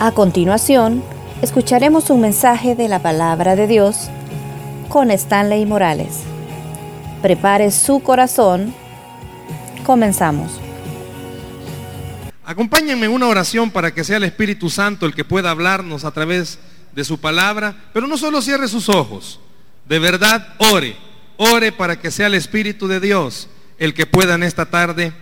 A continuación, escucharemos un mensaje de la palabra de Dios con Stanley Morales. Prepare su corazón. Comenzamos. Acompáñenme en una oración para que sea el Espíritu Santo el que pueda hablarnos a través de su palabra, pero no solo cierre sus ojos, de verdad ore, ore para que sea el Espíritu de Dios el que pueda en esta tarde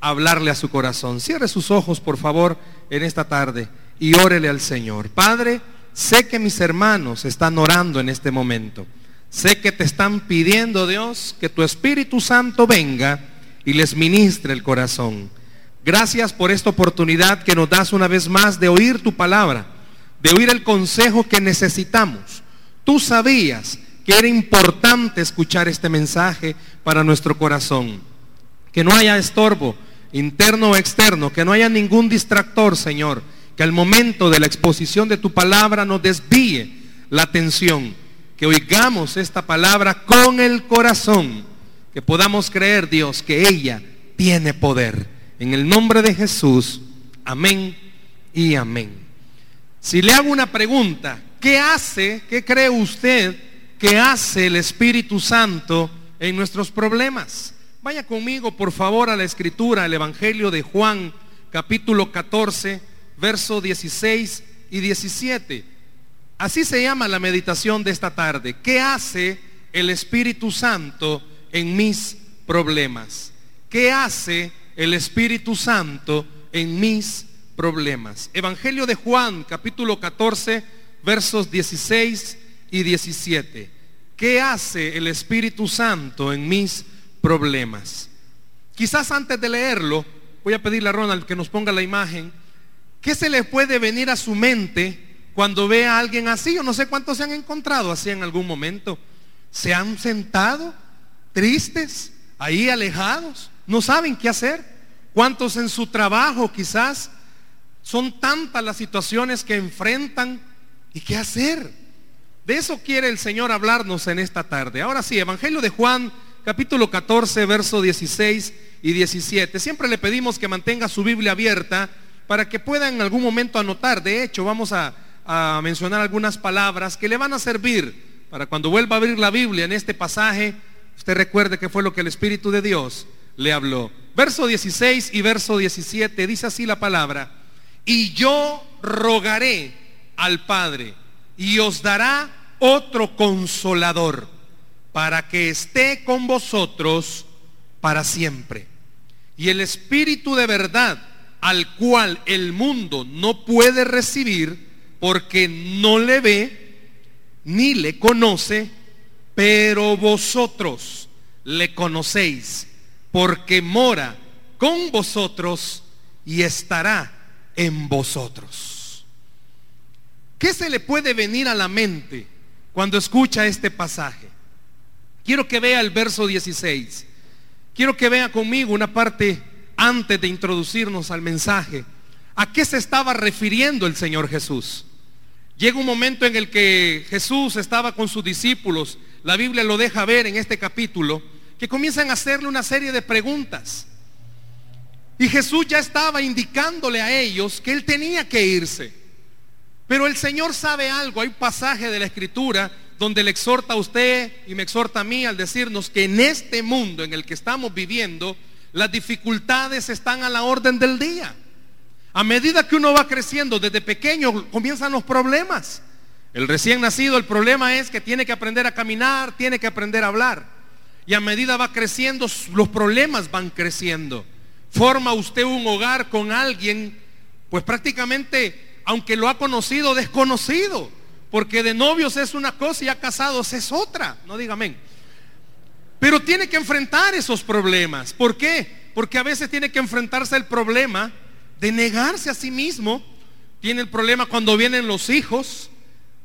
hablarle a su corazón. Cierre sus ojos, por favor, en esta tarde y órele al Señor. Padre, sé que mis hermanos están orando en este momento. Sé que te están pidiendo, Dios, que tu Espíritu Santo venga y les ministre el corazón. Gracias por esta oportunidad que nos das una vez más de oír tu palabra, de oír el consejo que necesitamos. Tú sabías que era importante escuchar este mensaje para nuestro corazón. Que no haya estorbo interno o externo, que no haya ningún distractor, Señor que al momento de la exposición de tu palabra nos desvíe la atención, que oigamos esta palabra con el corazón, que podamos creer, Dios, que ella tiene poder. En el nombre de Jesús, amén y amén. Si le hago una pregunta, ¿qué hace, qué cree usted que hace el Espíritu Santo en nuestros problemas? Vaya conmigo, por favor, a la escritura, el Evangelio de Juan, capítulo 14 verso 16 y 17. Así se llama la meditación de esta tarde. ¿Qué hace el Espíritu Santo en mis problemas? ¿Qué hace el Espíritu Santo en mis problemas? Evangelio de Juan, capítulo 14, versos 16 y 17. ¿Qué hace el Espíritu Santo en mis problemas? Quizás antes de leerlo, voy a pedirle a Ronald que nos ponga la imagen ¿Qué se le puede venir a su mente cuando ve a alguien así? Yo no sé cuántos se han encontrado así en algún momento. Se han sentado tristes, ahí alejados, no saben qué hacer. ¿Cuántos en su trabajo quizás son tantas las situaciones que enfrentan y qué hacer? De eso quiere el Señor hablarnos en esta tarde. Ahora sí, Evangelio de Juan, capítulo 14, verso 16 y 17. Siempre le pedimos que mantenga su Biblia abierta para que pueda en algún momento anotar. De hecho, vamos a, mencionar algunas palabras que le van a servir para cuando vuelva a abrir la Biblia en este pasaje, usted recuerde que fue lo que el Espíritu de Dios le habló. Verso 16 y verso 17 dice así la palabra, y yo rogaré al Padre y os dará otro consolador para que esté con vosotros para siempre. Y el Espíritu de verdad al cual el mundo no puede recibir porque no le ve ni le conoce, pero vosotros le conocéis porque mora con vosotros y estará en vosotros. ¿Qué se le puede venir a la mente cuando escucha este pasaje? Quiero que vea el verso 16. Quiero que vea conmigo una parte antes de introducirnos al mensaje, ¿a qué se estaba refiriendo el Señor Jesús? Llega un momento en el que Jesús estaba con sus discípulos, la Biblia lo deja ver en este capítulo, que comienzan a hacerle una serie de preguntas. Y Jesús ya estaba indicándole a ellos que él tenía que irse. Pero el Señor sabe algo, hay un pasaje de la Escritura donde le exhorta a usted y me exhorta a mí al decirnos que en este mundo en el que estamos viviendo, las dificultades están a la orden del día. A medida que uno va creciendo desde pequeño comienzan los problemas. El recién nacido, el problema es que tiene que aprender a caminar, tiene que aprender a hablar. Y a medida va creciendo, los problemas van creciendo. Forma usted un hogar con alguien, pues prácticamente, aunque lo ha conocido, desconocido. Porque de novios es una cosa y ya casados es otra. No diga amén. Pero tiene que enfrentar esos problemas. ¿Por qué? Porque a veces tiene que enfrentarse el problema de negarse a sí mismo. Tiene el problema cuando vienen los hijos,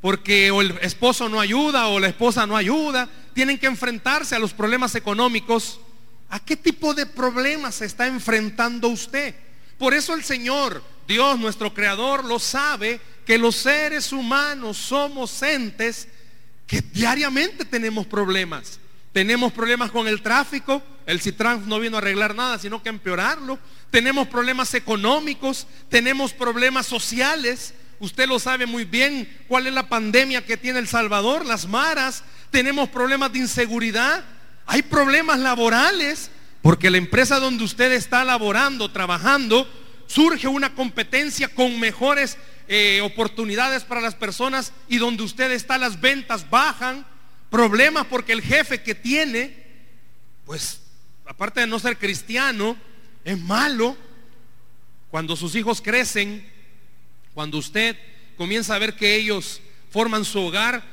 porque o el esposo no ayuda o la esposa no ayuda. Tienen que enfrentarse a los problemas económicos. ¿A qué tipo de problemas se está enfrentando usted? Por eso el Señor, Dios nuestro Creador, lo sabe que los seres humanos somos entes que diariamente tenemos problemas. Tenemos problemas con el tráfico. El Citrans no vino a arreglar nada, sino que empeorarlo. Tenemos problemas económicos. Tenemos problemas sociales. Usted lo sabe muy bien cuál es la pandemia que tiene El Salvador, las maras. Tenemos problemas de inseguridad. Hay problemas laborales. Porque la empresa donde usted está laborando, trabajando, surge una competencia con mejores eh, oportunidades para las personas y donde usted está las ventas bajan. Problemas porque el jefe que tiene, pues aparte de no ser cristiano, es malo. Cuando sus hijos crecen, cuando usted comienza a ver que ellos forman su hogar,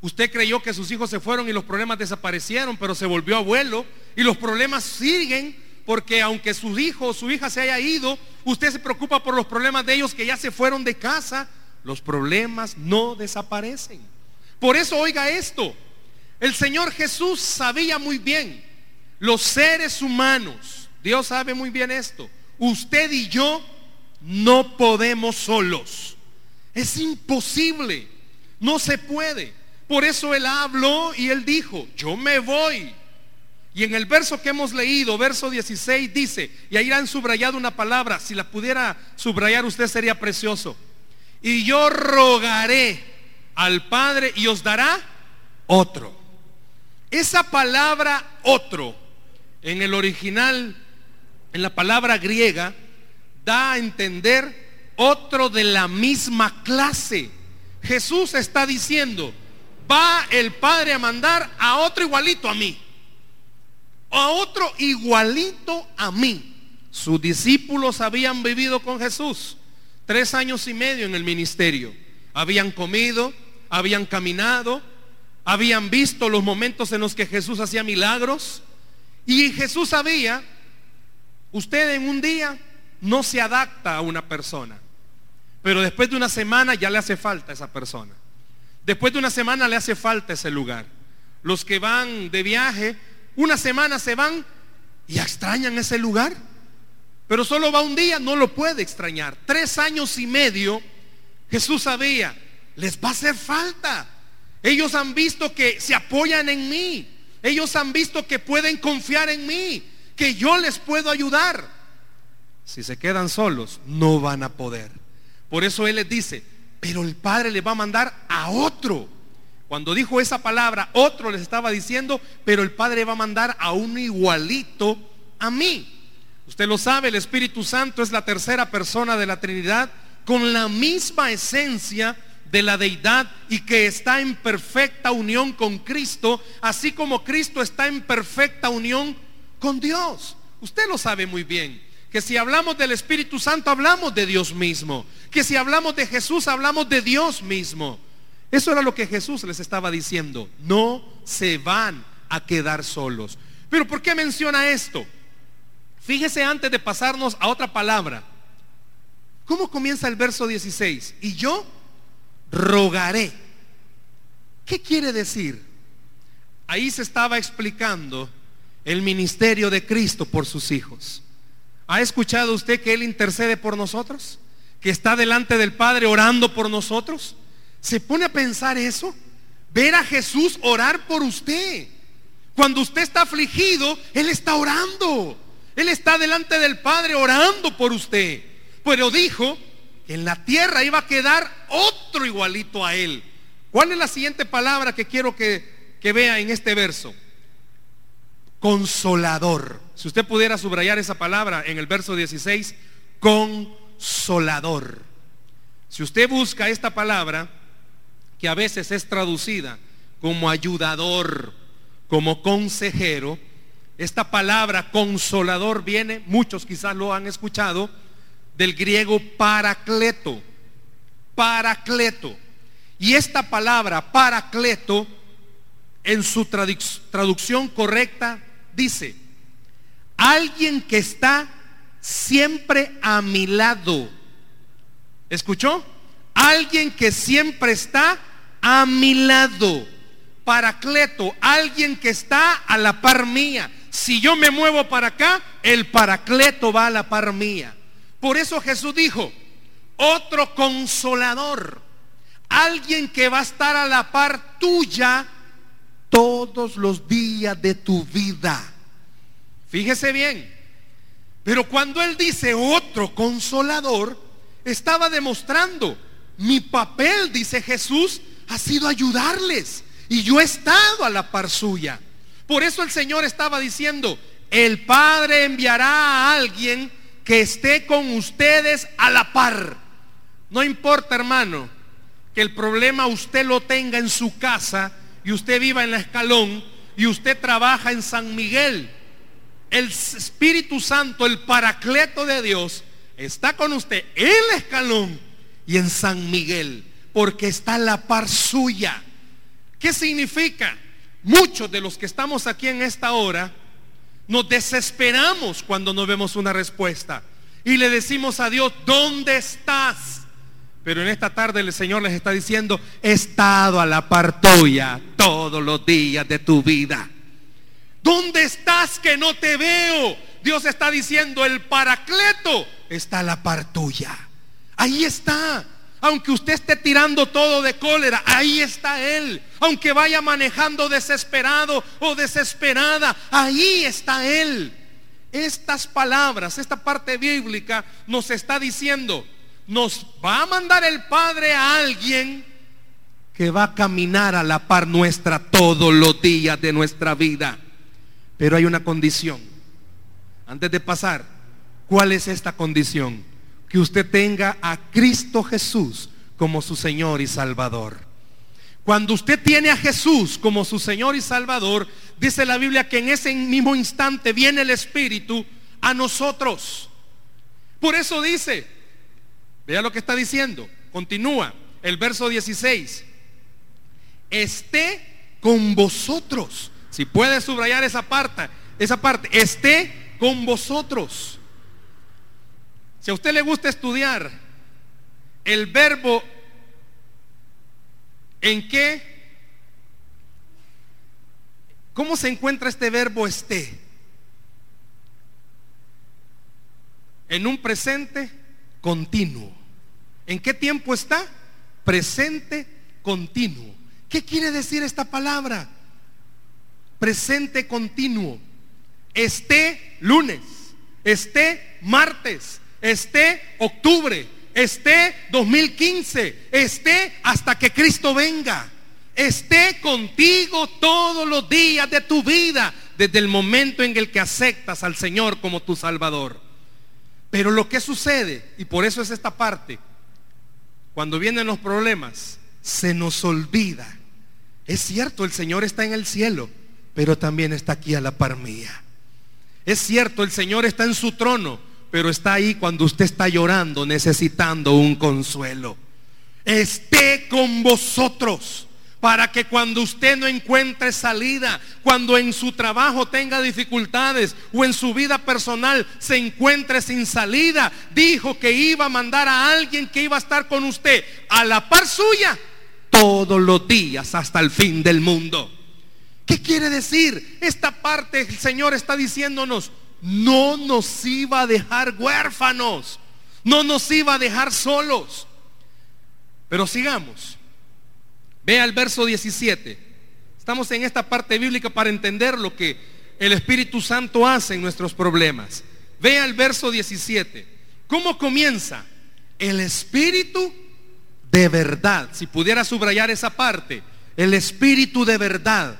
usted creyó que sus hijos se fueron y los problemas desaparecieron, pero se volvió abuelo y los problemas siguen porque aunque su hijo o su hija se haya ido, usted se preocupa por los problemas de ellos que ya se fueron de casa. Los problemas no desaparecen. Por eso oiga esto. El Señor Jesús sabía muy bien, los seres humanos, Dios sabe muy bien esto, usted y yo no podemos solos. Es imposible. No se puede. Por eso él habló y él dijo, yo me voy. Y en el verso que hemos leído, verso 16, dice, y ahí han subrayado una palabra, si la pudiera subrayar usted sería precioso. Y yo rogaré al Padre y os dará otro. Esa palabra otro, en el original, en la palabra griega, da a entender otro de la misma clase. Jesús está diciendo, va el Padre a mandar a otro igualito a mí. A otro igualito a mí. Sus discípulos habían vivido con Jesús tres años y medio en el ministerio. Habían comido, habían caminado, habían visto los momentos en los que Jesús hacía milagros. Y Jesús sabía, usted en un día no se adapta a una persona. Pero después de una semana ya le hace falta esa persona. Después de una semana le hace falta ese lugar. Los que van de viaje, una semana se van y extrañan ese lugar. Pero solo va un día, no lo puede extrañar. Tres años y medio, Jesús sabía, les va a hacer falta. Ellos han visto que se apoyan en mí. Ellos han visto que pueden confiar en mí, que yo les puedo ayudar. Si se quedan solos, no van a poder. Por eso Él les dice, pero el Padre le va a mandar a otro. Cuando dijo esa palabra, otro les estaba diciendo, pero el Padre va a mandar a un igualito a mí. Usted lo sabe, el Espíritu Santo es la tercera persona de la Trinidad con la misma esencia de la deidad y que está en perfecta unión con Cristo, así como Cristo está en perfecta unión con Dios. Usted lo sabe muy bien que si hablamos del Espíritu Santo hablamos de Dios mismo, que si hablamos de Jesús hablamos de Dios mismo. Eso era lo que Jesús les estaba diciendo, no se van a quedar solos. Pero ¿por qué menciona esto? Fíjese antes de pasarnos a otra palabra. ¿Cómo comienza el verso 16? Y yo rogaré. ¿Qué quiere decir? Ahí se estaba explicando el ministerio de Cristo por sus hijos. ¿Ha escuchado usted que Él intercede por nosotros? ¿Que está delante del Padre orando por nosotros? ¿Se pone a pensar eso? Ver a Jesús orar por usted. Cuando usted está afligido, Él está orando. Él está delante del Padre orando por usted. Pero dijo en la tierra iba a quedar otro igualito a Él. ¿Cuál es la siguiente palabra que quiero que, vea en este verso? Consolador. Si usted pudiera subrayar esa palabra en el verso 16, consolador. Si usted busca esta palabra, que a veces es traducida como ayudador, como consejero, esta palabra consolador viene, muchos quizás lo han escuchado, del griego paracleto. Paracleto. Y esta palabra paracleto, en su traducción correcta, dice, Alguien que está siempre a mi lado. ¿Escuchó? Alguien que siempre está a mi lado. Paracleto, alguien que está a la par mía. Si yo me muevo para acá, el paracleto va a la par mía. Por eso Jesús dijo, otro consolador, alguien que va a estar a la par tuya todos los días de tu vida. Fíjese bien. Pero cuando Él dice otro consolador, estaba demostrando, mi papel, dice Jesús, ha sido ayudarles. Y yo he estado a la par suya. Por eso el Señor estaba diciendo, el Padre enviará a alguien que esté con ustedes a la par. No importa, hermano, que el problema usted lo tenga en su casa y usted viva en la escalón y usted trabaja en San Miguel. El Espíritu Santo, el Paracleto de Dios, está con usted en la escalón y en San Miguel, porque está a la par suya. ¿Qué significa? Muchos de los que estamos aquí en esta hora nos desesperamos cuando no vemos una respuesta y le decimos a Dios, ¿dónde estás? Pero en esta tarde el Señor les está diciendo, he estado a la par tuya todos los días de tu vida. ¿Dónde estás que no te veo? Dios está diciendo, el paracleto está a la par tuya. Ahí está. Aunque usted esté tirando todo de cólera, ahí está Él. Aunque vaya manejando desesperado o desesperada, ahí está Él. Estas palabras, esta parte bíblica nos está diciendo, nos va a mandar el Padre a alguien que va a caminar a la par nuestra todos los días de nuestra vida. Pero hay una condición. Antes de pasar, ¿cuál es esta condición? Que usted tenga a Cristo Jesús como su Señor y Salvador. Cuando usted tiene a Jesús como su Señor y Salvador, dice la Biblia que en ese mismo instante viene el Espíritu a nosotros. Por eso dice, vea lo que está diciendo, continúa el verso 16, esté con vosotros. Si puede subrayar esa parte, esa parte, esté con vosotros. Si a usted le gusta estudiar el verbo en qué, ¿cómo se encuentra este verbo esté? En un presente continuo. ¿En qué tiempo está? Presente continuo. ¿Qué quiere decir esta palabra? Presente continuo. Esté lunes, esté martes, esté octubre, esté 2015, esté hasta que Cristo venga. Esté contigo todos los días de tu vida, desde el momento en el que aceptas al Señor como tu Salvador. Pero lo que sucede, y por eso es esta parte, cuando vienen los problemas, se nos olvida. Es cierto, el Señor está en el cielo, pero también está aquí a la par mía. Es cierto, el Señor está en su trono, pero está ahí cuando usted está llorando, necesitando un consuelo. Esté con vosotros para que cuando usted no encuentre salida, cuando en su trabajo tenga dificultades o en su vida personal se encuentre sin salida, dijo que iba a mandar a alguien que iba a estar con usted a la par suya todos los días hasta el fin del mundo. ¿Qué quiere decir? Esta parte el Señor está diciéndonos, no nos iba a dejar huérfanos, no nos iba a dejar solos. Pero sigamos. Vea el verso 17. Estamos en esta parte bíblica para entender lo que el Espíritu Santo hace en nuestros problemas. Vea el verso 17. ¿Cómo comienza? El Espíritu de verdad. Si pudiera subrayar esa parte. El Espíritu de verdad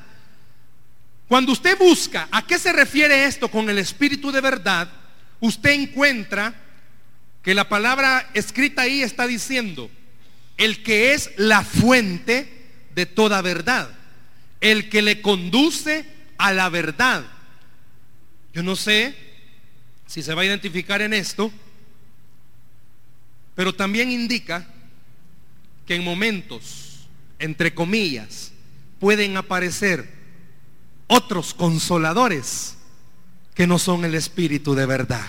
cuando usted busca a qué se refiere esto con el espíritu de verdad, usted encuentra que la palabra escrita ahí está diciendo, el que es la fuente de toda verdad, el que le conduce a la verdad. Yo no sé si se va a identificar en esto, pero también indica que en momentos, entre comillas, pueden aparecer otros consoladores que no son el Espíritu de verdad.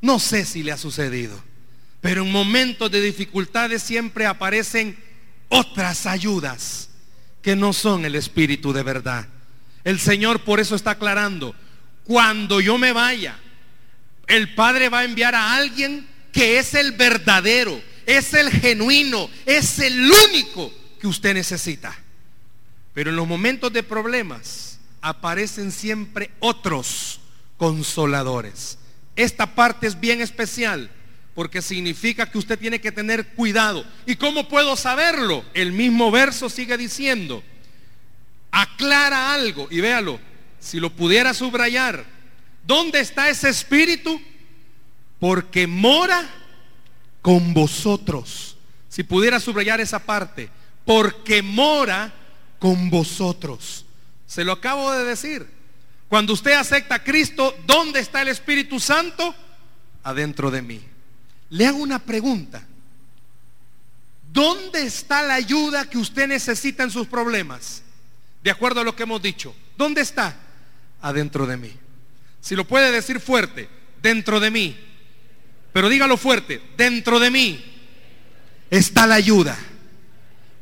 No sé si le ha sucedido, pero en momentos de dificultades siempre aparecen otras ayudas que no son el Espíritu de verdad. El Señor por eso está aclarando, cuando yo me vaya, el Padre va a enviar a alguien que es el verdadero, es el genuino, es el único que usted necesita. Pero en los momentos de problemas, aparecen siempre otros consoladores. Esta parte es bien especial porque significa que usted tiene que tener cuidado. ¿Y cómo puedo saberlo? El mismo verso sigue diciendo, aclara algo, y véalo, si lo pudiera subrayar, ¿dónde está ese espíritu? Porque mora con vosotros. Si pudiera subrayar esa parte, porque mora con vosotros. Se lo acabo de decir. Cuando usted acepta a Cristo, ¿dónde está el Espíritu Santo? Adentro de mí. Le hago una pregunta. ¿Dónde está la ayuda que usted necesita en sus problemas? De acuerdo a lo que hemos dicho. ¿Dónde está? Adentro de mí. Si lo puede decir fuerte, dentro de mí. Pero dígalo fuerte, dentro de mí está la ayuda.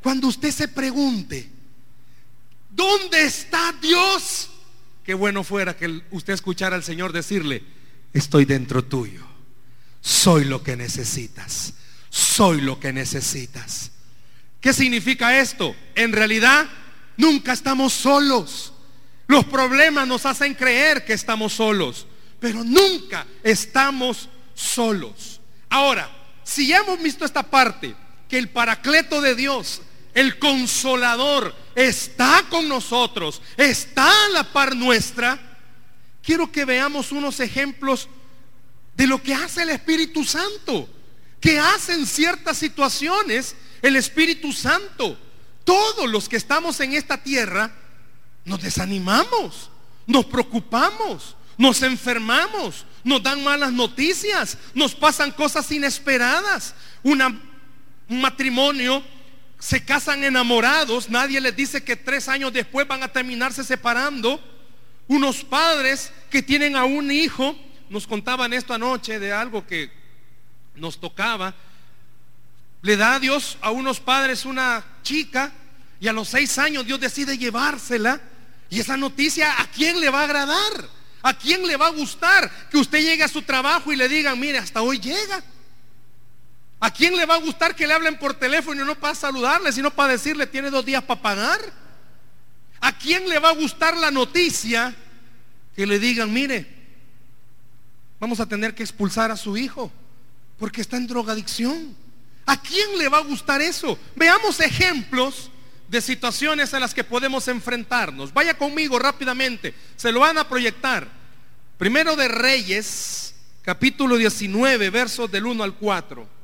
Cuando usted se pregunte, ¿dónde está Dios? Qué bueno fuera que usted escuchara al Señor decirle, estoy dentro tuyo. Soy lo que necesitas. Soy lo que necesitas. ¿Qué significa esto? En realidad, nunca estamos solos. Los problemas nos hacen creer que estamos solos, pero nunca estamos solos. Ahora, si ya hemos visto esta parte, que el paracleto de Dios, el consolador, está con nosotros, está a la par nuestra, quiero que veamos unos ejemplos de lo que hace el Espíritu Santo, que hace en ciertas situaciones el Espíritu Santo. Todos los que estamos en esta tierra nos desanimamos, nos preocupamos, nos enfermamos, nos dan malas noticias, nos pasan cosas inesperadas. Un matrimonio se casan enamorados, nadie les dice que tres años después van a terminarse separando. Unos padres que tienen a un hijo, nos contaban esto anoche de algo que nos tocaba, le da a Dios a unos padres una chica y a los seis años Dios decide llevársela. Y esa noticia, ¿a quién le va a agradar? ¿A quién le va a gustar que usted llegue a su trabajo y le digan, mire, hasta hoy llega? ¿A quién le va a gustar que le hablen por teléfono y no para saludarle, sino para decirle, tiene dos días para pagar? ¿A quién le va a gustar la noticia que le digan, mire, vamos a tener que expulsar a su hijo porque está en drogadicción? ¿A quién le va a gustar eso? Veamos ejemplos de situaciones a las que podemos enfrentarnos. Vaya conmigo rápidamente, se lo van a proyectar. Primero de Reyes, capítulo 19, versos del 1 al 4.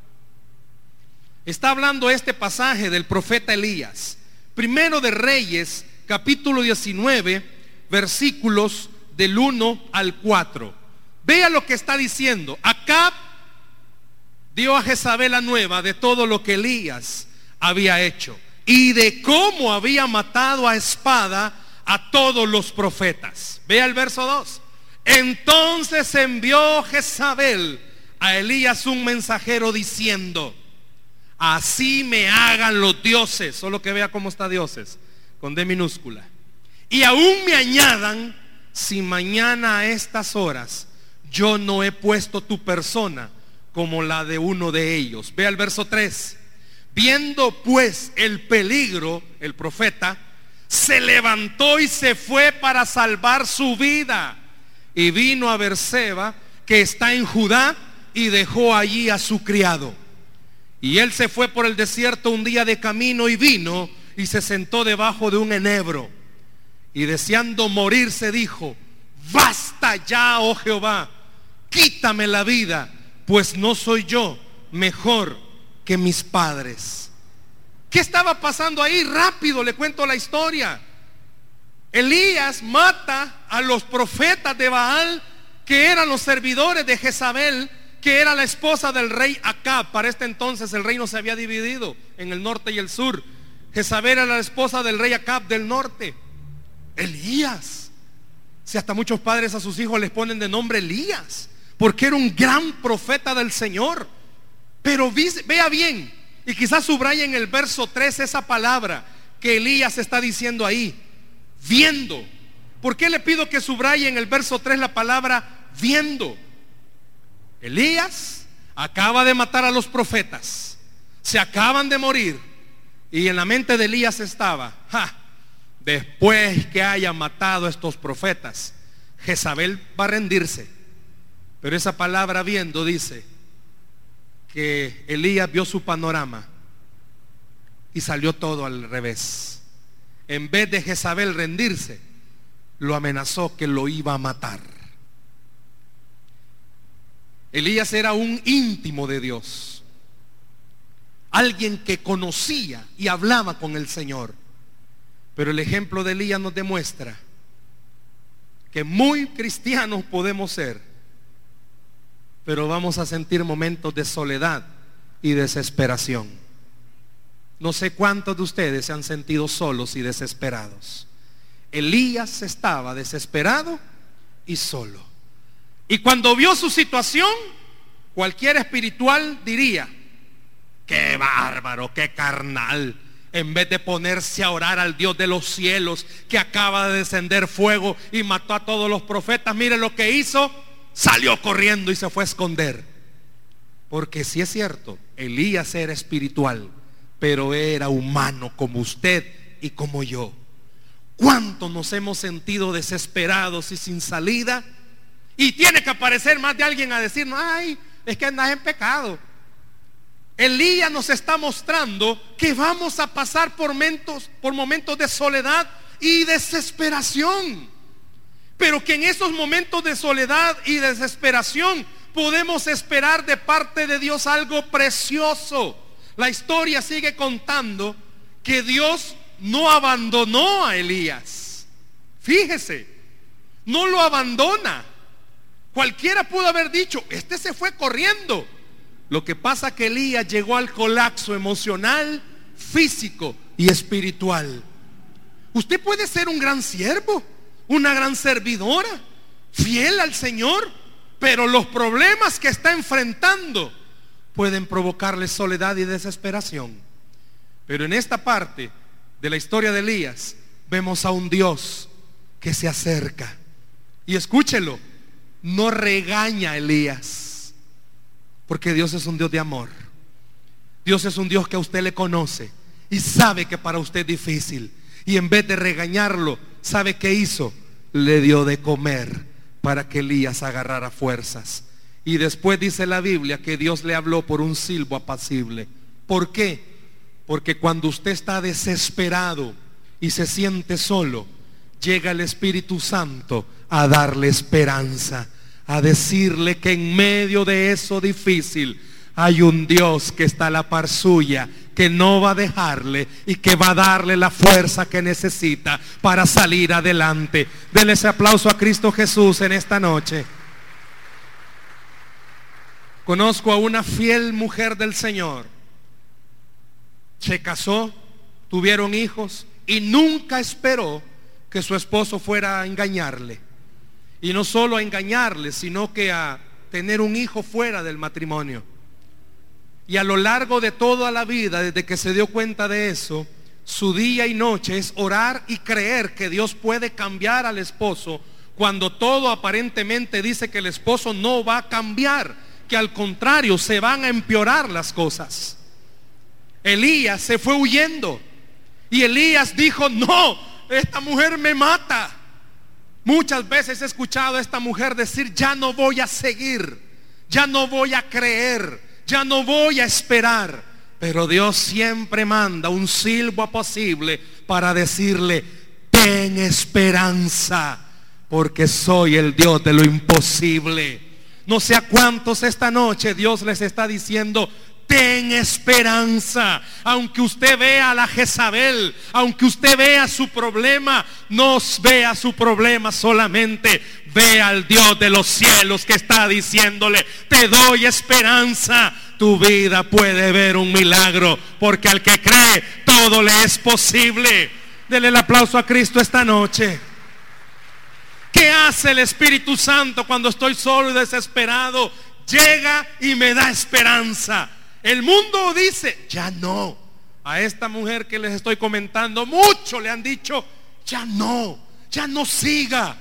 Está hablando este pasaje del profeta Elías. Primero de Reyes, capítulo 19, versículos del 1 al 4. Vea lo que está diciendo. Acá dio a Jezabel la nueva de todo lo que Elías había hecho y de cómo había matado a espada a todos los profetas. Vea el verso 2. Entonces envió Jezabel a Elías un mensajero diciendo, así me hagan los dioses, solo que vea cómo está dioses, con D minúscula. Y aún me añadan, si mañana a estas horas yo no he puesto tu persona como la de uno de ellos. Vea el verso 3. Viendo pues el peligro, el profeta, se levantó y se fue para salvar su vida. Y vino a Berseba, que está en Judá, y dejó allí a su criado. Y él se fue por el desierto un día de camino y vino y se sentó debajo de un enebro. Y deseando morirse dijo, basta ya, oh Jehová, quítame la vida, pues no soy yo mejor que mis padres. ¿Qué estaba pasando ahí? Rápido le cuento la historia. Elías mata a los profetas de Baal, que eran los servidores de Jezabel, que era la esposa del rey Acab. Para este entonces el reino se había dividido en el norte y el sur. Jezabel era la esposa del rey Acab del norte. Elías. Si hasta muchos padres a sus hijos les ponen de nombre Elías, porque era un gran profeta del Señor. Pero vea bien, y quizás subraya en el verso 3 esa palabra que Elías está diciendo ahí, viendo. ¿Por qué le pido que subraye en el verso 3 la palabra viendo? Elías acaba de matar a los profetas, se acaban de morir, y en la mente de Elías estaba, después que haya matado a estos profetas, Jezabel va a rendirse. Pero esa palabra viendo dice, que Elías vio su panorama y salió todo al revés. En vez de Jezabel rendirse, lo amenazó que lo iba a matar. Elías era un íntimo de Dios, alguien que conocía y hablaba con el Señor. Pero el ejemplo de Elías nos demuestra que muy cristianos podemos ser, pero vamos a sentir momentos de soledad y desesperación. No sé cuántos de ustedes se han sentido solos y desesperados. Elías estaba desesperado y solo. Y cuando vio su situación, cualquier espiritual diría, qué bárbaro, qué carnal. En vez de ponerse a orar al Dios de los cielos que acaba de descender fuego y mató a todos los profetas, mire lo que hizo, salió corriendo y se fue a esconder. Porque si es cierto, Elías era espiritual, pero era humano como usted y como yo. ¿Cuánto nos hemos sentido desesperados y sin salida? Y tiene que aparecer más de alguien a decirnos, ay, es que andas en pecado. Elías nos está mostrando que vamos a pasar por momentos, por momentos de soledad y desesperación. Pero que en esos momentos de soledad y desesperación podemos esperar de parte de Dios algo precioso. La historia sigue contando que Dios no abandonó a Elías. Fíjese, no lo abandona. Cualquiera pudo haber dicho, este se fue corriendo. Lo que pasa que Elías llegó al colapso emocional, físico y espiritual. Usted puede ser un gran siervo, una gran servidora, fiel al Señor, pero los problemas que está enfrentando pueden provocarle soledad y desesperación. Pero en esta parte de la historia de Elías, vemos a un Dios que se acerca. Y escúchelo, no regaña a Elías, porque Dios es un Dios de amor. Dios es un Dios que a usted le conoce y sabe que para usted es difícil. Y en vez de regañarlo, ¿sabe qué hizo? Le dio de comer para que Elías agarrara fuerzas. Y después dice la Biblia que Dios le habló por un silbo apacible. ¿Por qué? Porque cuando usted está desesperado y se siente solo, llega el Espíritu Santo a darle esperanza, a decirle que en medio de eso difícil hay un Dios que está a la par suya, que no va a dejarle y que va a darle la fuerza que necesita para salir adelante. Denle ese aplauso a Cristo Jesús en esta noche. Conozco a una fiel mujer del Señor se casó, tuvieron hijos y nunca esperó que su esposo fuera a engañarle. Y no solo a engañarle, sino que a tener un hijo fuera del matrimonio. Y a lo largo de toda la vida, desde que se dio cuenta de eso, su día y noche es orar y creer que Dios puede cambiar al esposo cuando todo aparentemente dice que el esposo no va a cambiar, que al contrario se van a empeorar las cosas. Elías se fue huyendo. Y Elías dijo, no, esta mujer me mata. Muchas veces he escuchado a esta mujer decir, ya no voy a seguir, ya no voy a creer, ya no voy a esperar. Pero Dios siempre manda un silbo apacible para decirle, ten esperanza, porque soy el Dios de lo imposible. No sé a cuántos esta noche Dios les está diciendo, ten esperanza. Aunque usted vea a la Jezabel, aunque usted vea su problema, no vea su problema solamente. Ve al Dios de los cielos que está diciéndole, te doy esperanza. Tu vida puede ver un milagro, porque al que cree, todo le es posible. Dele el aplauso a Cristo esta noche. ¿Qué hace el Espíritu Santo cuando estoy solo y desesperado? Llega y me da esperanza. El mundo dice, ya no. A esta mujer que les estoy comentando, mucho le han dicho, ya no, ya no siga.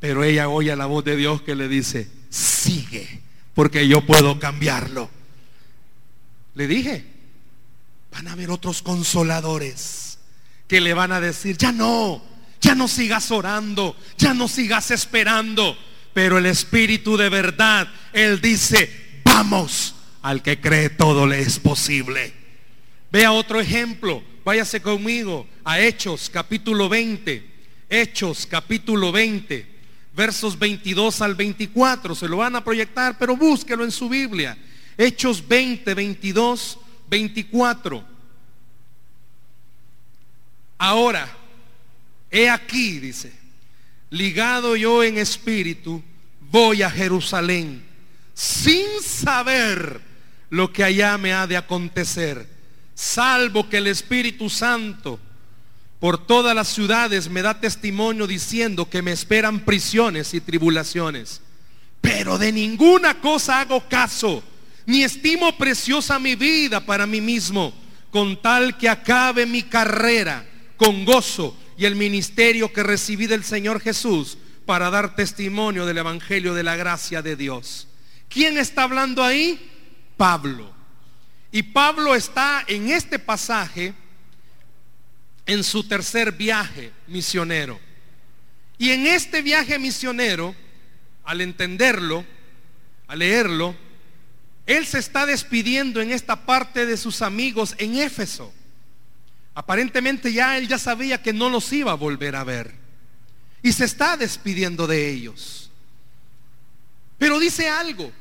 Pero ella oye la voz de Dios que le dice, sigue, porque yo puedo cambiarlo. Le dije, van a haber otros consoladores que le van a decir, ya no, ya no sigas orando, ya no sigas esperando. Pero el Espíritu de verdad, Él dice, vamos, Al que cree todo le es posible. Vea otro ejemplo. Váyase conmigo a Hechos capítulo 20. Hechos capítulo 20. Versos 22 al 24. Se lo van a proyectar, pero búsquelo en su Biblia. Hechos 20, 22, 24. Ahora, he aquí, dice, ligado yo en espíritu, voy a Jerusalén sin saber lo que allá me ha de acontecer, salvo que el Espíritu Santo por todas las ciudades me da testimonio diciendo que me esperan prisiones y tribulaciones. Pero de ninguna cosa hago caso, ni estimo preciosa mi vida para mí mismo, con tal que acabe mi carrera con gozo y el ministerio que recibí del Señor Jesús para dar testimonio del Evangelio de la gracia de Dios. ¿Quién está hablando ahí? Pablo. Y Pablo está en este pasaje en su tercer viaje misionero. Y en este viaje misionero, al entenderlo, al leerlo, él se está despidiendo en esta parte de sus amigos en Éfeso. Aparentemente ya él ya sabía que no los iba a volver a ver. Y se está despidiendo de ellos. Pero dice algo.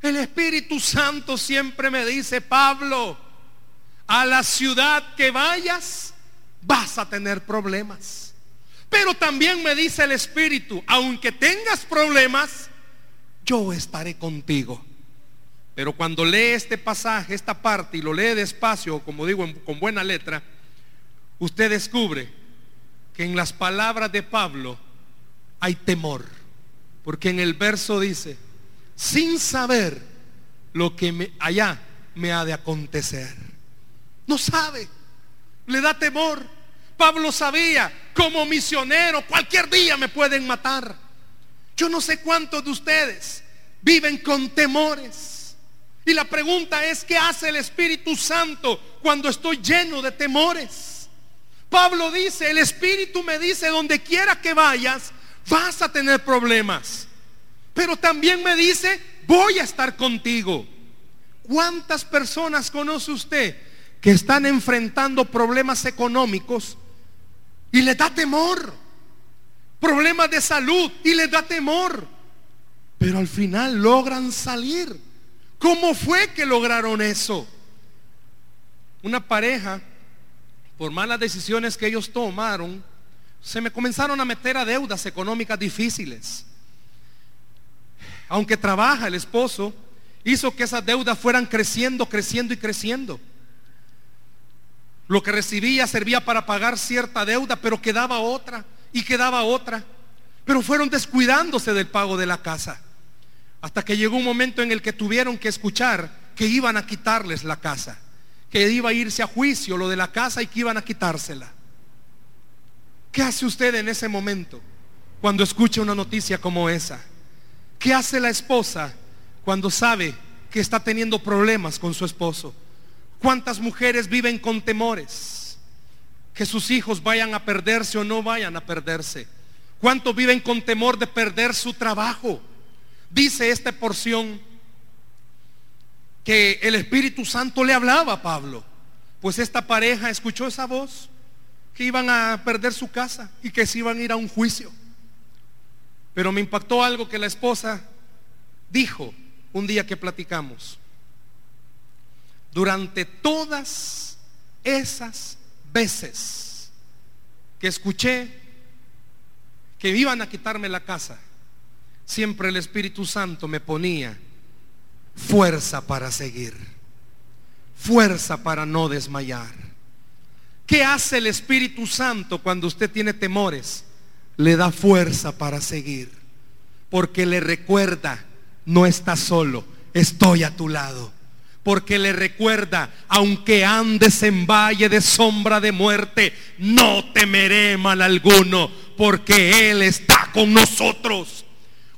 El Espíritu Santo siempre me dice, Pablo, a la ciudad que vayas vas a tener problemas. Pero también me dice el Espíritu, aunque tengas problemas, yo estaré contigo. Pero cuando lee este pasaje, esta parte, y lo lee despacio, como digo, con buena letra, usted descubre que en las palabras de Pablo hay temor. Porque en el verso dice, sin saber lo que allá me ha de acontecer. No sabe, le da temor. Pablo sabía, como misionero, cualquier día me pueden matar. Yo no sé cuántos de ustedes viven con temores. Y la pregunta es, ¿qué hace el Espíritu Santo cuando estoy lleno de temores? Pablo dice, el Espíritu me dice, donde quiera que vayas, vas a tener problemas. Pero también me dice, voy a estar contigo. ¿Cuántas personas conoce usted que están enfrentando problemas económicos y les da temor? Problemas de salud y les da temor. Pero al final logran salir. ¿Cómo fue que lograron eso? Una pareja, por malas decisiones que ellos tomaron, se me comenzaron a meter a deudas económicas difíciles aunque trabaja el esposo, hizo que esas deudas fueran creciendo, creciendo y creciendo. Lo que recibía servía para pagar cierta deuda, pero quedaba otra y quedaba otra. Pero fueron descuidándose del pago de la casa. Hasta que llegó un momento en el que tuvieron que escuchar que iban a quitarles la casa. Que iba a irse a juicio lo de la casa y que iban a quitársela. ¿Qué hace usted en ese momento cuando escucha una noticia como esa? ¿Qué hace la esposa cuando sabe que está teniendo problemas con su esposo? ¿Cuántas mujeres viven con temores? Que sus hijos vayan a perderse o no vayan a perderse. ¿Cuántos viven con temor de perder su trabajo? Dice esta porción que el Espíritu Santo le hablaba a Pablo. Pues esta pareja escuchó esa voz que iban a perder su casa y que se iban a ir a un juicio. Pero me impactó algo que la esposa dijo un día que platicamos. Durante todas esas veces que escuché que iban a quitarme la casa, siempre el Espíritu Santo me ponía fuerza para seguir, fuerza para no desmayar. ¿Qué hace el Espíritu Santo cuando usted tiene temores? Le da fuerza para seguir. Porque le recuerda, no estás solo, estoy a tu lado. Porque le recuerda, aunque andes en valle de sombra de muerte, no temeré mal alguno, porque Él está con nosotros.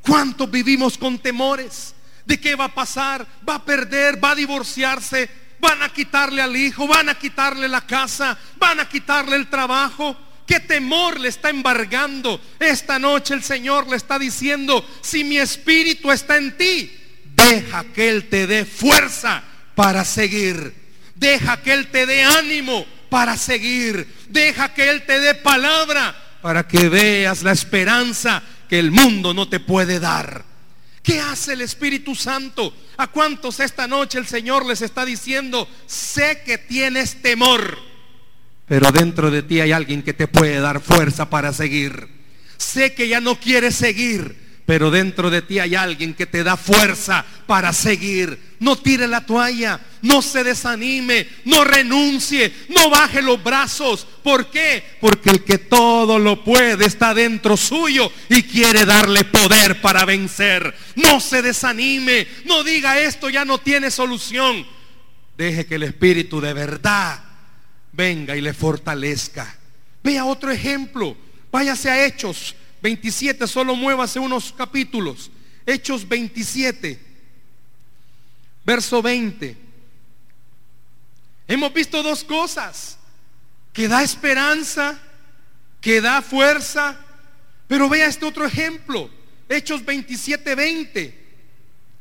¿Cuántos vivimos con temores? ¿De qué va a pasar? ¿Va a perder? ¿Va a divorciarse? ¿Van a quitarle al hijo? ¿Van a quitarle la casa? ¿Van a quitarle el trabajo? ¿Qué temor le está embargando? Esta noche el Señor le está diciendo, si mi espíritu está en ti, Deja que Él te dé fuerza para seguir. Deja que Él te dé ánimo para seguir. Deja que Él te dé palabra para que veas la esperanza que el mundo no te puede dar. ¿Qué hace el Espíritu Santo? ¿A cuántos esta noche el Señor les está diciendo, sé que tienes temor, pero dentro de ti hay alguien que te puede dar fuerza para seguir? Sé que ya no quieres seguir, pero dentro de ti hay alguien que te da fuerza para seguir. No tire la toalla, no se desanime, no renuncie, no baje los brazos. ¿Por qué? Porque el que todo lo puede está dentro suyo y quiere darle poder para vencer. No se desanime, no diga esto ya no tiene solución. Deje que el Espíritu de verdad venga y le fortalezca. Vea otro ejemplo. Váyase a Hechos 27, solo muévase unos capítulos. Hechos 27, verso 20. Hemos visto dos cosas, que da esperanza, que da fuerza, pero vea este otro ejemplo, Hechos 27, 20.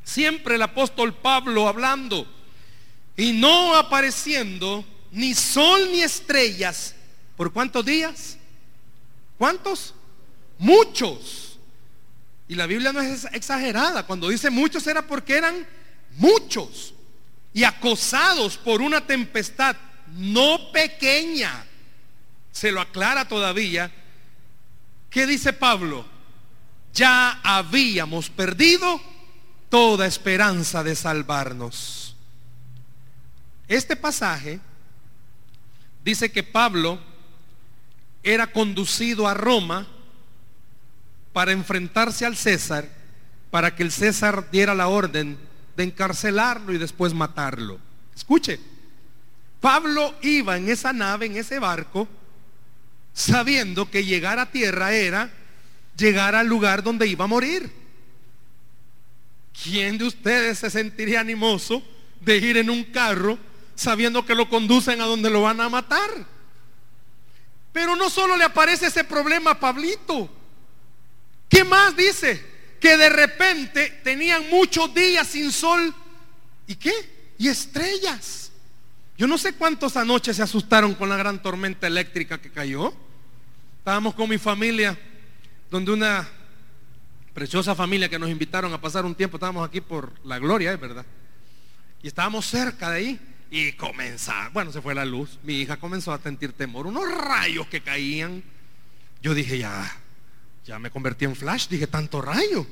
Siempre el apóstol Pablo hablando y no apareciendo ni sol ni estrellas. ¿Por cuántos días? ¿Cuántos? Muchos. Y la Biblia no es exagerada. Cuando dice muchos era porque eran muchos. Y acosados por una tempestad no pequeña. Se lo aclara todavía. ¿Qué dice Pablo? Ya habíamos perdido toda esperanza de salvarnos. Este pasaje dice que Pablo era conducido a Roma para enfrentarse al César, para que el César diera la orden de encarcelarlo y después matarlo. Escuche, Pablo iba en esa nave, en ese barco, sabiendo que llegar a tierra era llegar al lugar donde iba a morir. ¿Quién de ustedes se sentiría animoso de ir en un carro sabiendo que lo conducen a donde lo van a matar? Pero no solo le aparece ese problema a Pablito, ¿Qué más dice? Que de repente tenían muchos días sin sol. ¿Y qué? Y estrellas. Yo no sé cuántos anoche se asustaron con la gran tormenta eléctrica que cayó. Estábamos con mi familia, donde una preciosa familia que nos invitaron a pasar un tiempo, estábamos aquí por la gloria, es verdad. Y estábamos cerca de ahí y comenzó, bueno, se fue la luz. Mi hija comenzó a sentir temor, unos rayos que caían. Yo dije, ya, ya me convertí en flash, dije tanto rayo.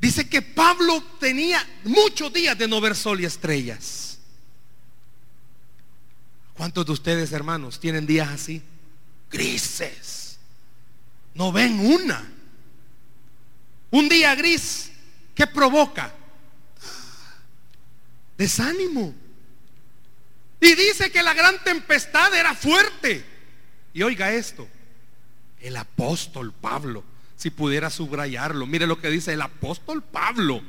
Dice que Pablo tenía muchos días de no ver sol y estrellas. ¿Cuántos de ustedes, hermanos, tienen días así? Grises. No ven una. Un día gris, ¿qué provoca? Desánimo. Y dice que la gran tempestad era fuerte. Y oiga esto, el apóstol Pablo, si pudiera subrayarlo, mire lo que dice el apóstol Pablo.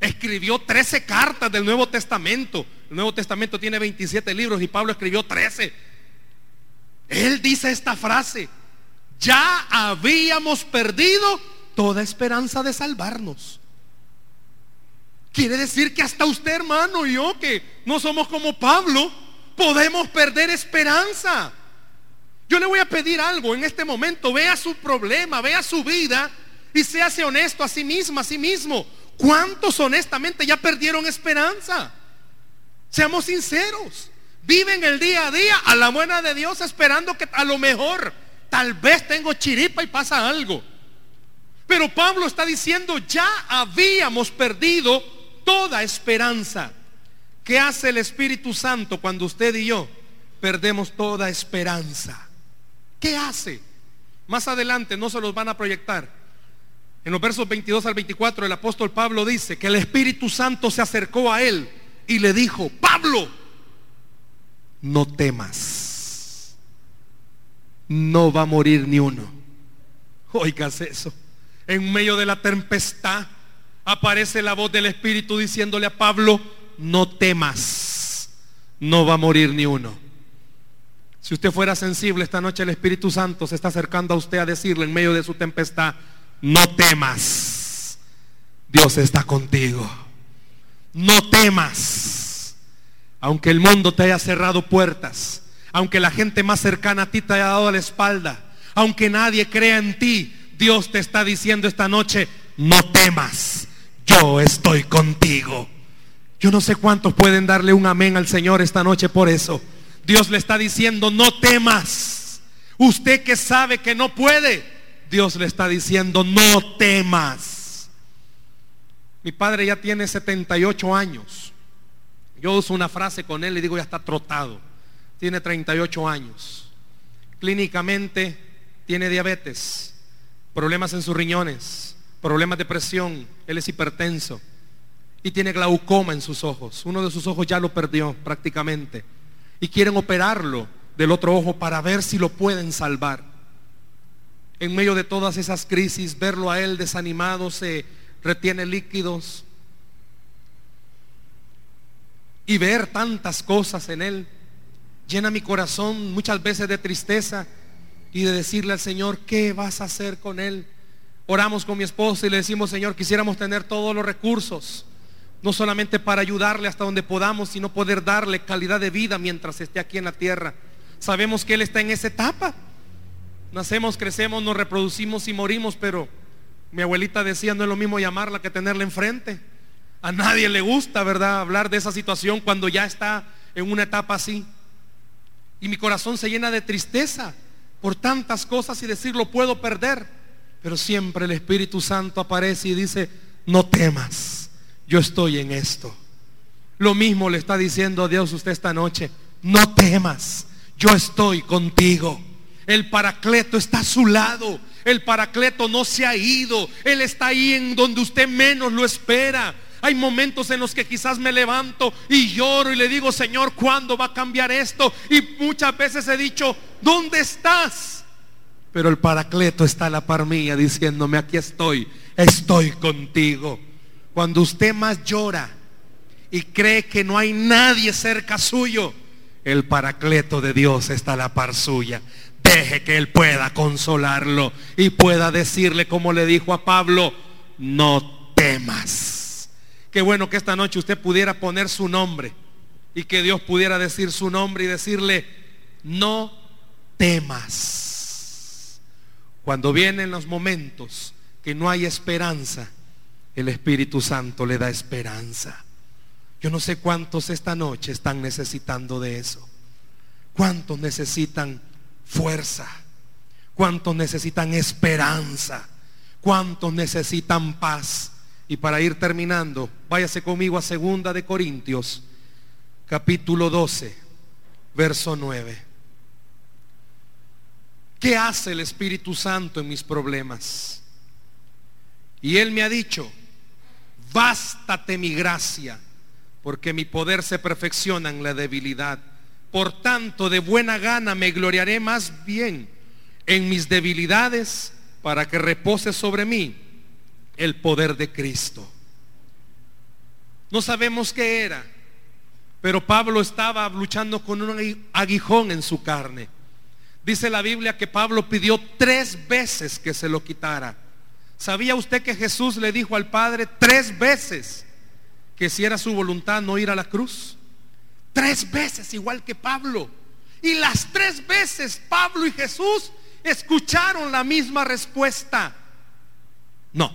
Escribió 13 cartas del Nuevo Testamento. El Nuevo Testamento tiene 27 libros y Pablo escribió 13. Él dice esta frase, ya habíamos perdido toda esperanza de salvarnos. Quiere decir que hasta usted, hermano, y yo, que no somos como Pablo, podemos perder esperanza. Yo le voy a pedir algo en este momento. Vea su problema, vea su vida y séase honesto a sí mismo, a sí mismo. ¿Cuántos honestamente ya perdieron esperanza? Seamos sinceros. Viven el día a día a la buena de Dios esperando que a lo mejor tal vez tengo chiripa y pasa algo. Pero Pablo está diciendo, ya habíamos perdido toda esperanza. ¿Qué hace el Espíritu Santo cuando usted y yo perdemos toda esperanza? ¿Qué hace? Más adelante no se los van a proyectar. En los versos 22 al 24 el apóstol Pablo dice que el Espíritu Santo se acercó a él y le dijo, Pablo, no temas. No va a morir ni uno. Oigas eso. En medio de la tempestad aparece la voz del Espíritu diciéndole a Pablo, no temas. No va a morir ni uno. Si usted fuera sensible esta noche, el Espíritu Santo se está acercando a usted a decirle en medio de su tempestad, no temas, Dios está contigo. no temas. Aunque el mundo te haya cerrado puertas, aunque la gente más cercana a ti te haya dado la espalda, aunque nadie crea en ti, Dios te está diciendo esta noche, no temas, yo estoy contigo. Yo no sé cuántos pueden darle un amén al Señor esta noche por eso. Dios le está diciendo, no temas. Usted que sabe que no puede, Dios le está diciendo, no temas. Mi padre ya tiene 78 años. Yo uso una frase con él y digo, ya está trotado. Tiene 38 años. Clínicamente tiene diabetes, problemas en sus riñones, problemas de presión, él es hipertenso y tiene glaucoma en sus ojos. Uno de sus ojos ya lo perdió prácticamente. Y quieren operarlo del otro ojo para ver si lo pueden salvar. En medio de todas esas crisis, verlo a él desanimado, se retiene líquidos. Y ver tantas cosas en él llena mi corazón muchas veces de tristeza y de decirle al Señor, ¿qué vas a hacer con él? Oramos con mi esposa y le decimos, Señor, quisiéramos tener todos los recursos no solamente para ayudarle hasta donde podamos, sino poder darle calidad de vida mientras esté aquí en la tierra. Sabemos que Él está en esa etapa. Nacemos, crecemos, nos reproducimos y morimos, pero mi abuelita decía, no es lo mismo llamarla que tenerla enfrente. A nadie le gusta, ¿verdad?, hablar de esa situación cuando ya está en una etapa así. Y mi corazón se llena de tristeza por tantas cosas y decir, lo puedo perder. Pero siempre el Espíritu Santo aparece y dice, no temas yo estoy en esto. Lo mismo le está diciendo a Dios usted esta noche, no temas, yo estoy contigo. El paracleto está a su lado. El paracleto no se ha ido. Él está ahí en donde usted menos lo espera. Hay momentos en los que quizás me levanto y lloro y le digo, Señor, ¿cuándo va a cambiar esto? Y muchas veces he dicho, ¿dónde estás? Pero el paracleto está a la par mía diciéndome, aquí estoy, estoy contigo. Cuando usted más llora y cree que no hay nadie cerca suyo, el paracleto de Dios está a la par suya. Deje que Él pueda consolarlo y pueda decirle como le dijo a Pablo, no temas. Qué bueno que esta noche usted pudiera poner su nombre y que Dios pudiera decir su nombre y decirle, no temas. Cuando vienen los momentos que no hay esperanza, el Espíritu Santo le da esperanza. Yo no sé cuántos esta noche están necesitando de eso. ¿Cuántos necesitan fuerza? ¿Cuántos necesitan esperanza? ¿Cuántos necesitan paz? Y para ir terminando, váyase conmigo a segunda de Corintios, capítulo 12, verso 9. ¿Qué hace el Espíritu Santo en mis problemas? Y Él me ha dicho, bástate mi gracia, porque mi poder se perfecciona en la debilidad. Por tanto, de buena gana me gloriaré más bien en mis debilidades para que repose sobre mí el poder de Cristo. No sabemos qué era, pero Pablo estaba luchando con un aguijón en su carne. Dice la Biblia que Pablo pidió tres veces que se lo quitara. ¿Sabía usted que Jesús le dijo al Padre tres veces que si era su voluntad no ir a la cruz? Tres veces, igual que Pablo. Y las tres veces Pablo y Jesús escucharon la misma respuesta. No.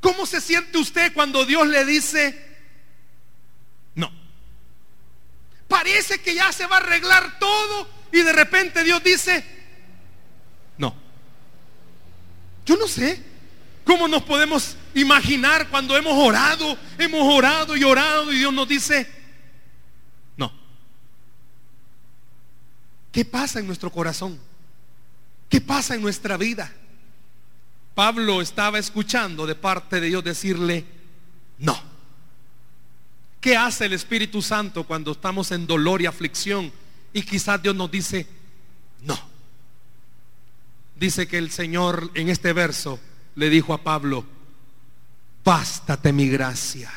¿Cómo se siente usted cuando Dios le dice no? Parece que ya se va a arreglar todo y de repente Dios dice no. Yo no sé cómo nos podemos imaginar cuando hemos orado, hemos orado y orado y Dios nos dice, no. ¿Qué pasa en nuestro corazón? ¿Qué pasa en nuestra vida? Pablo estaba escuchando de parte de Dios decirle, no. ¿Qué hace el Espíritu Santo cuando estamos en dolor y aflicción y quizás Dios nos dice, no? dice que el Señor en este verso le dijo a Pablo, bástate mi gracia.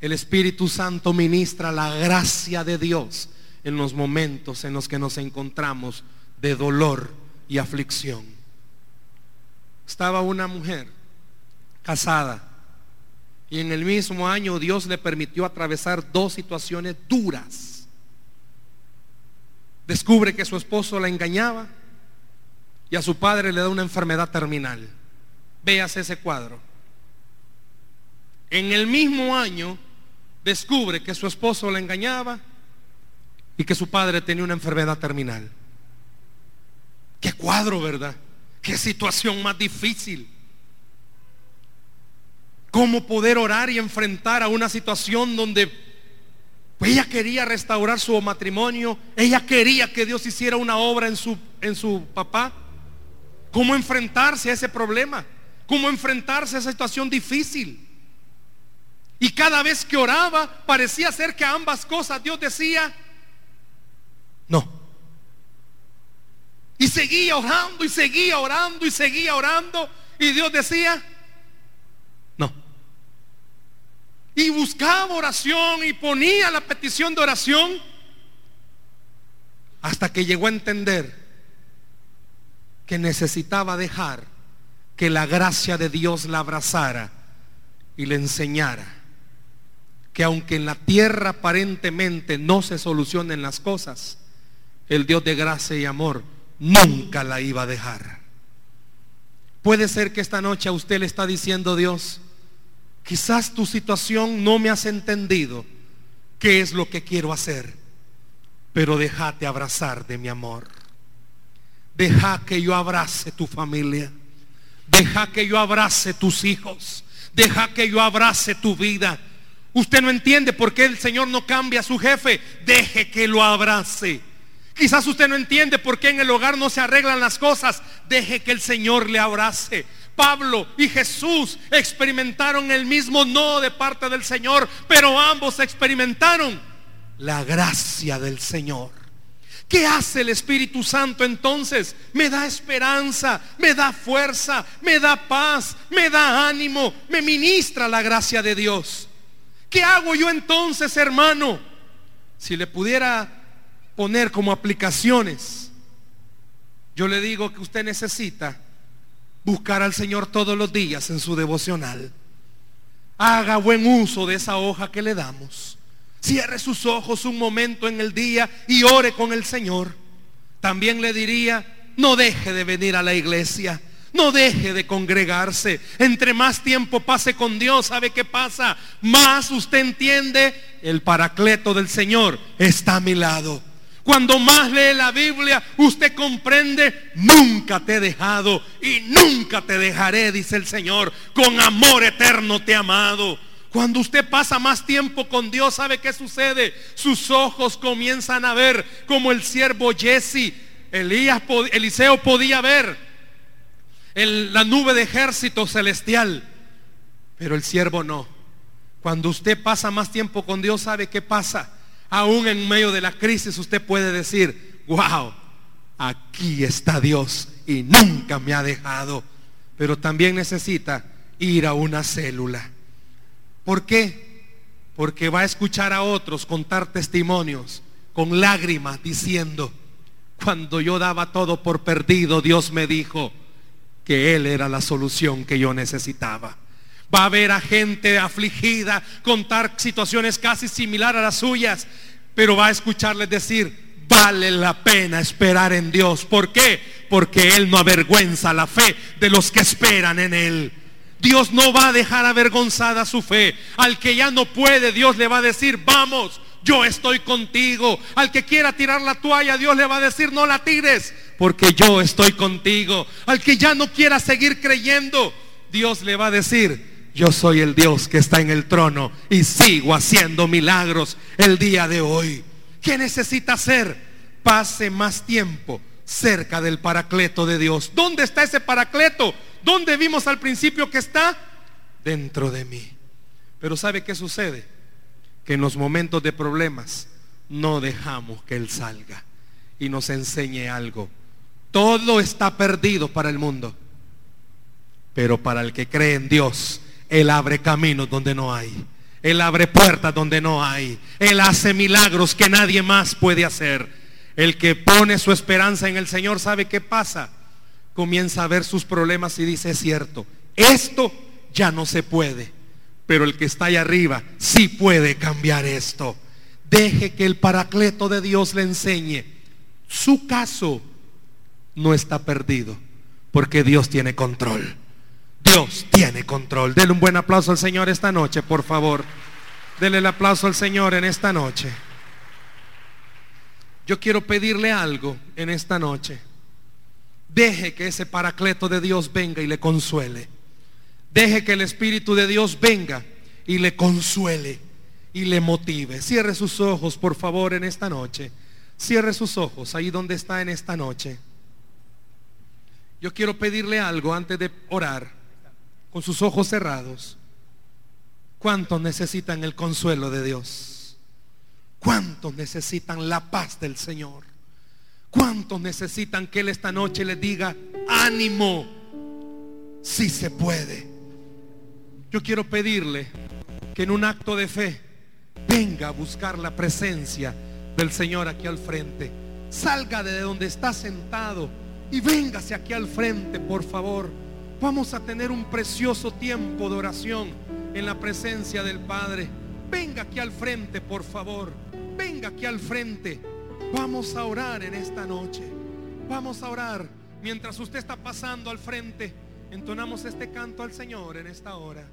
El Espíritu Santo ministra la gracia de Dios en los momentos en los que nos encontramos de dolor y aflicción. Estaba una mujer casada Y en el mismo año Dios le permitió atravesar dos situaciones duras. Descubre que su esposo la engañaba y a su padre le da una enfermedad terminal. Veas ese cuadro. En el mismo año descubre que su esposo la engañaba y que su padre tenía una enfermedad terminal. Qué cuadro, ¿verdad? Qué situación más difícil. ¿Cómo poder orar y enfrentar a una situación donde ella quería restaurar su matrimonio? Ella quería que Dios hiciera una obra en su, en su papá. ¿Cómo enfrentarse a ese problema? ¿Cómo enfrentarse a esa situación difícil? Y cada vez que oraba, parecía ser que ambas cosas Dios decía, no. Y seguía orando y seguía orando y seguía orando. Y Dios decía, no. Y buscaba oración y ponía la petición de oración hasta que llegó a entender que necesitaba dejar que la gracia de Dios la abrazara y le enseñara que aunque en la tierra aparentemente no se solucionen las cosas, el Dios de gracia y amor nunca la iba a dejar. Puede ser que esta noche a usted le está diciendo Dios, quizás tu situación no me has entendido qué es lo que quiero hacer, pero déjate abrazar de mi amor. Deja que yo abrace tu familia. Deja que yo abrace tus hijos. Deja que yo abrace tu vida. Usted no entiende por qué el Señor no cambia a su jefe. Deje que lo abrace. Quizás usted no entiende por qué en el hogar no se arreglan las cosas. Deje que el Señor le abrace. Pablo y Jesús experimentaron el mismo no de parte del Señor, pero ambos experimentaron la gracia del Señor. ¿Qué hace el Espíritu Santo entonces? Me da esperanza, me da fuerza, me da paz, me da ánimo, me ministra la gracia de Dios. ¿Qué hago yo entonces, hermano? Si le pudiera poner como aplicaciones, yo le digo que usted necesita buscar al Señor todos los días en su devocional. Haga buen uso de esa hoja que le damos. Cierre sus ojos un momento en el día y ore con el Señor. También le diría, no deje de venir a la iglesia. No deje de congregarse. Entre más tiempo pase con Dios, ¿sabe qué pasa? Más usted entiende, el paracleto del Señor está a mi lado. Cuando más lee la Biblia, usted comprende, nunca te he dejado y nunca te dejaré, dice el Señor. Con amor eterno te he amado. Cuando usted pasa más tiempo con Dios, ¿sabe qué sucede? Sus ojos comienzan a ver como el siervo Jesse, Elías, Eliseo podía ver la nube de ejército celestial, pero el siervo no. Cuando usted pasa más tiempo con Dios, ¿sabe qué pasa? Aún en medio de la crisis usted puede decir, wow, aquí está Dios y nunca me ha dejado. Pero también necesita ir a una célula ¿Por qué? Porque va a escuchar a otros contar testimonios con lágrimas diciendo, cuando yo daba todo por perdido, Dios me dijo que Él era la solución que yo necesitaba. Va a ver a gente afligida contar situaciones casi similares a las suyas, pero va a escucharles decir, vale la pena esperar en Dios. ¿Por qué? Porque Él no avergüenza la fe de los que esperan en Él. Dios no va a dejar avergonzada su fe. Al que ya no puede, Dios le va a decir, vamos, yo estoy contigo. Al que quiera tirar la toalla, Dios le va a decir, no la tires, porque yo estoy contigo. Al que ya no quiera seguir creyendo, Dios le va a decir, yo soy el Dios que está en el trono y sigo haciendo milagros el día de hoy. ¿Qué necesita hacer? Pase más tiempo cerca del paracleto de Dios. ¿Dónde está ese paracleto? ¿Dónde vimos al principio que está? Dentro de mí. Pero ¿sabe qué sucede? Que en los momentos de problemas no dejamos que Él salga y nos enseñe algo. Todo está perdido para el mundo. Pero para el que cree en Dios, Él abre caminos donde no hay. Él abre puertas donde no hay. Él hace milagros que nadie más puede hacer. El que pone su esperanza en el Señor sabe qué pasa comienza a ver sus problemas y dice, es cierto, esto ya no se puede, Pero el que está ahí arriba sí puede cambiar esto. Deje que el paracleto de Dios le enseñe. Su caso no está perdido porque Dios tiene control. Dios tiene control. Dele un buen aplauso al Señor esta noche, por favor. Dele el aplauso al Señor en esta noche. Yo quiero pedirle algo en esta noche. Deje que ese paracleto de Dios venga y le consuele. Deje que el Espíritu de Dios venga y le consuele y le motive. Cierre sus ojos, por favor, en esta noche. Cierre sus ojos ahí donde está en esta noche. Yo quiero pedirle algo antes de orar, con sus ojos cerrados. ¿Cuántos necesitan el consuelo de Dios? ¿Cuántos necesitan la paz del Señor? ¿Cuántos necesitan que Él esta noche les diga, ánimo, si se puede? Yo quiero pedirle que en un acto de fe venga a buscar la presencia del Señor aquí al frente. Salga de donde está sentado y véngase aquí al frente, por favor. Vamos a tener un precioso tiempo de oración en la presencia del Padre. Venga aquí al frente, por favor. Venga aquí al frente. Vamos a orar en esta noche. Vamos a orar. Mientras usted está pasando al frente, entonamos este canto al Señor en esta hora.